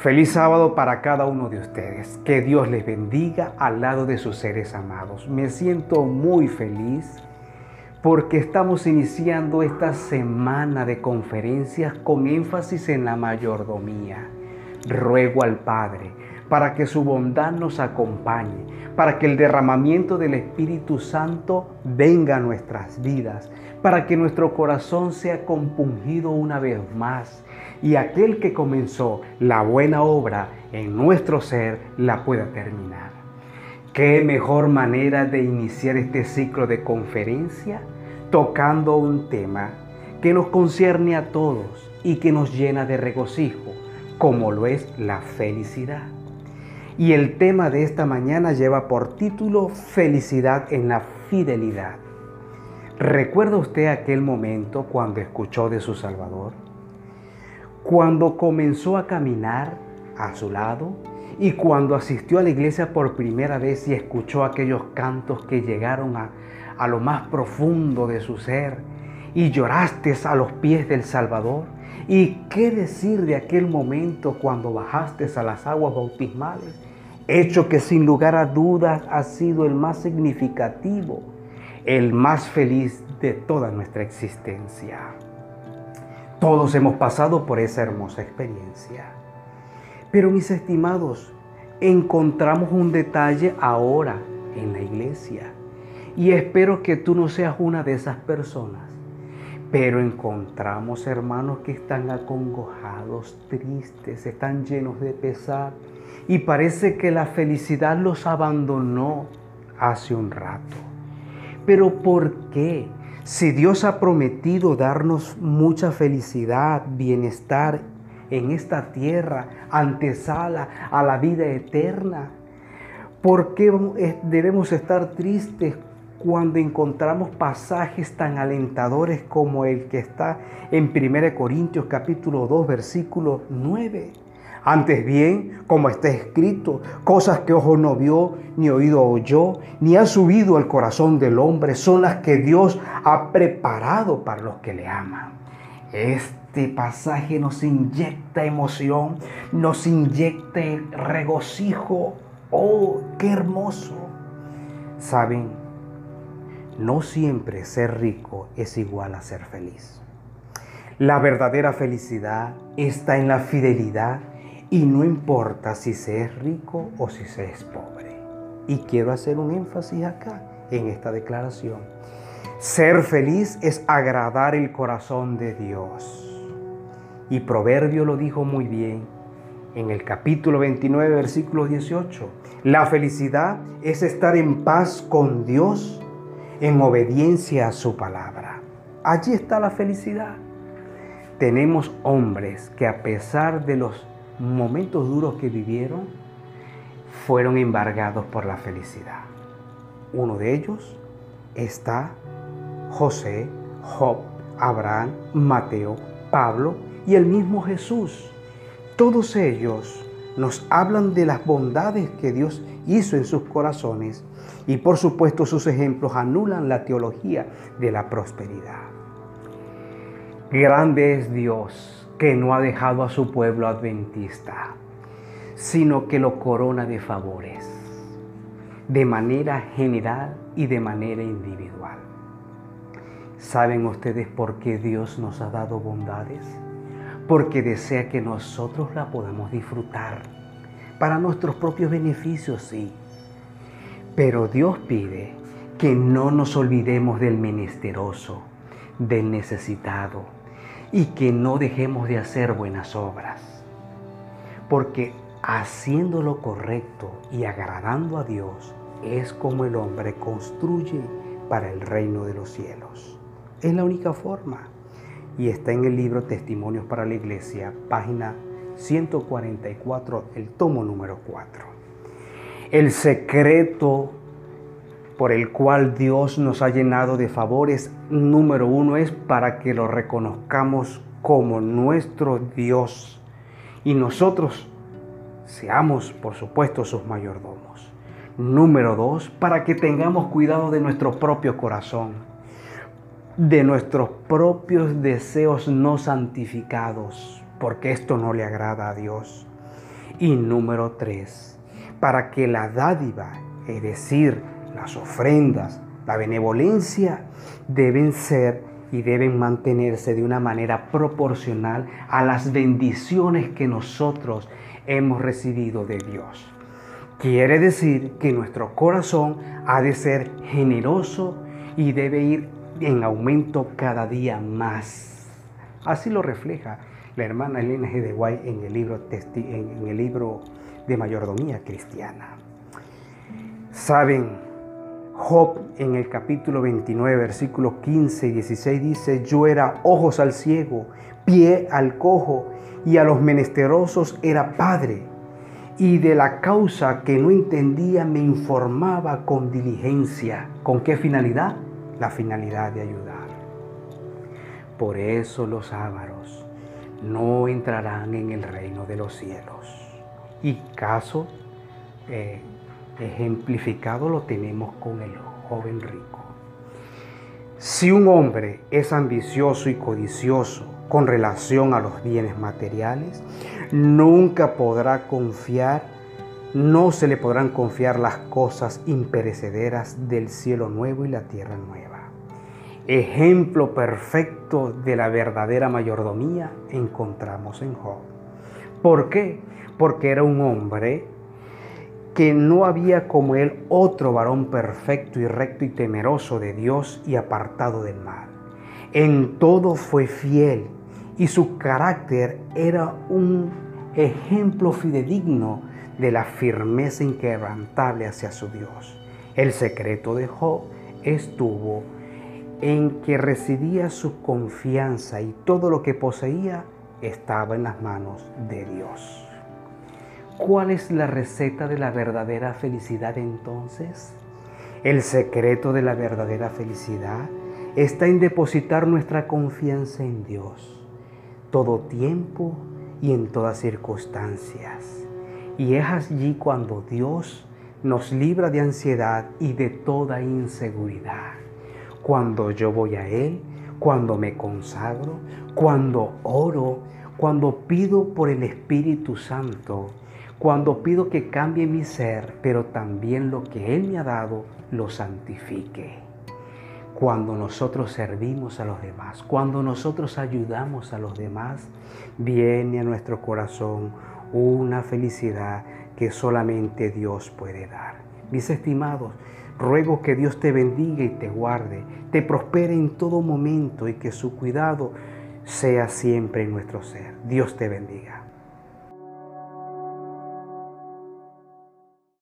Feliz sábado para cada uno de ustedes. Que Dios les bendiga al lado de sus seres amados. Me siento muy feliz porque estamos iniciando esta semana de conferencias con énfasis en la mayordomía. Ruego al Padre para que su bondad nos acompañe, para que el derramamiento del Espíritu Santo venga a nuestras vidas, para que nuestro corazón sea compungido una vez más y aquel que comenzó la buena obra en nuestro ser la pueda terminar. ¿Qué mejor manera de iniciar este ciclo de conferencia tocando un tema que nos concierne a todos y que nos llena de regocijo, como lo es la felicidad? Y el tema de esta mañana lleva por título Felicidad en la fidelidad. ¿Recuerda usted aquel momento cuando escuchó de su Salvador? Cuando comenzó a caminar a su lado y cuando asistió a la iglesia por primera vez y escuchó aquellos cantos que llegaron a, a lo más profundo de su ser y lloraste a los pies del Salvador. ¿Y qué decir de aquel momento cuando bajaste a las aguas bautismales? Hecho que sin lugar a dudas ha sido el más significativo, el más feliz de toda nuestra existencia. Todos hemos pasado por esa hermosa experiencia. Pero mis estimados, encontramos un detalle ahora en la iglesia. Y espero que tú no seas una de esas personas. Pero encontramos hermanos que están acongojados, tristes, están llenos de pesar. Y parece que la felicidad los abandonó hace un rato. Pero ¿por qué? Si Dios ha prometido darnos mucha felicidad, bienestar en esta tierra, antesala a la vida eterna, ¿por qué debemos estar tristes cuando encontramos pasajes tan alentadores como el que está en 1 Corintios capítulo 2 versículo 9? Antes bien, como está escrito, cosas que ojo no vio, ni oído oyó, ni ha subido al corazón del hombre, son las que Dios ha preparado para los que le aman. Este pasaje nos inyecta emoción, nos inyecta regocijo. ¡Oh, qué hermoso! Saben, no siempre ser rico es igual a ser feliz. La verdadera felicidad está en la fidelidad y no importa si se es rico o si se es pobre. Y quiero hacer un énfasis acá en esta declaración. Ser feliz es agradar el corazón de Dios. Y Proverbio lo dijo muy bien en el capítulo 29, versículo 18. La felicidad es estar en paz con Dios en obediencia a su palabra. Allí está la felicidad. Tenemos hombres que a pesar de los momentos duros que vivieron fueron embargados por la felicidad. Uno de ellos está José, Job, Abraham, Mateo, Pablo y el mismo Jesús. Todos ellos nos hablan de las bondades que Dios hizo en sus corazones y por supuesto sus ejemplos anulan la teología de la prosperidad. Grande es Dios que no ha dejado a su pueblo adventista, sino que lo corona de favores, de manera general y de manera individual. ¿Saben ustedes por qué Dios nos ha dado bondades? Porque desea que nosotros la podamos disfrutar para nuestros propios beneficios, sí. Pero Dios pide que no nos olvidemos del menesteroso, del necesitado, y que no dejemos de hacer buenas obras. Porque haciendo lo correcto y agradando a Dios es como el hombre construye para el reino de los cielos. Es la única forma. Y está en el libro Testimonios para la Iglesia, página 144, el tomo número 4. El secreto por el cual Dios nos ha llenado de favores, número uno es para que lo reconozcamos como nuestro Dios y nosotros seamos, por supuesto, sus mayordomos. Número dos, para que tengamos cuidado de nuestro propio corazón, de nuestros propios deseos no santificados, porque esto no le agrada a Dios. Y número tres, para que la dádiva, es decir, las ofrendas, la benevolencia, deben ser y deben mantenerse de una manera proporcional a las bendiciones que nosotros hemos recibido de Dios. Quiere decir que nuestro corazón ha de ser generoso y debe ir en aumento cada día más. Así lo refleja la hermana Elena G. de Guay en el libro, en el libro de mayordomía cristiana. Saben, Job en el capítulo 29, versículos 15 y 16 dice, yo era ojos al ciego, pie al cojo y a los menesterosos era padre. Y de la causa que no entendía me informaba con diligencia. ¿Con qué finalidad? La finalidad de ayudar. Por eso los ávaros no entrarán en el reino de los cielos. Y caso eh, ejemplificado lo tenemos con el joven rico. Si un hombre es ambicioso y codicioso con relación a los bienes materiales, nunca podrá confiar, no se le podrán confiar las cosas imperecederas del cielo nuevo y la tierra nueva. Ejemplo perfecto de la verdadera mayordomía encontramos en Job. ¿Por qué? Porque era un hombre que no había como él otro varón perfecto y recto y temeroso de Dios y apartado del mal. En todo fue fiel y su carácter era un ejemplo fidedigno de la firmeza inquebrantable hacia su Dios. El secreto de Job estuvo en que residía su confianza y todo lo que poseía estaba en las manos de Dios. ¿Cuál es la receta de la verdadera felicidad entonces? El secreto de la verdadera felicidad está en depositar nuestra confianza en Dios, todo tiempo y en todas circunstancias. Y es allí cuando Dios nos libra de ansiedad y de toda inseguridad. Cuando yo voy a Él, cuando me consagro, cuando oro, cuando pido por el Espíritu Santo, cuando pido que cambie mi ser, pero también lo que Él me ha dado lo santifique. Cuando nosotros servimos a los demás, cuando nosotros ayudamos a los demás, viene a nuestro corazón una felicidad que solamente Dios puede dar. Mis estimados, ruego que Dios te bendiga y te guarde, te prospere en todo momento y que su cuidado sea siempre en nuestro ser. Dios te bendiga.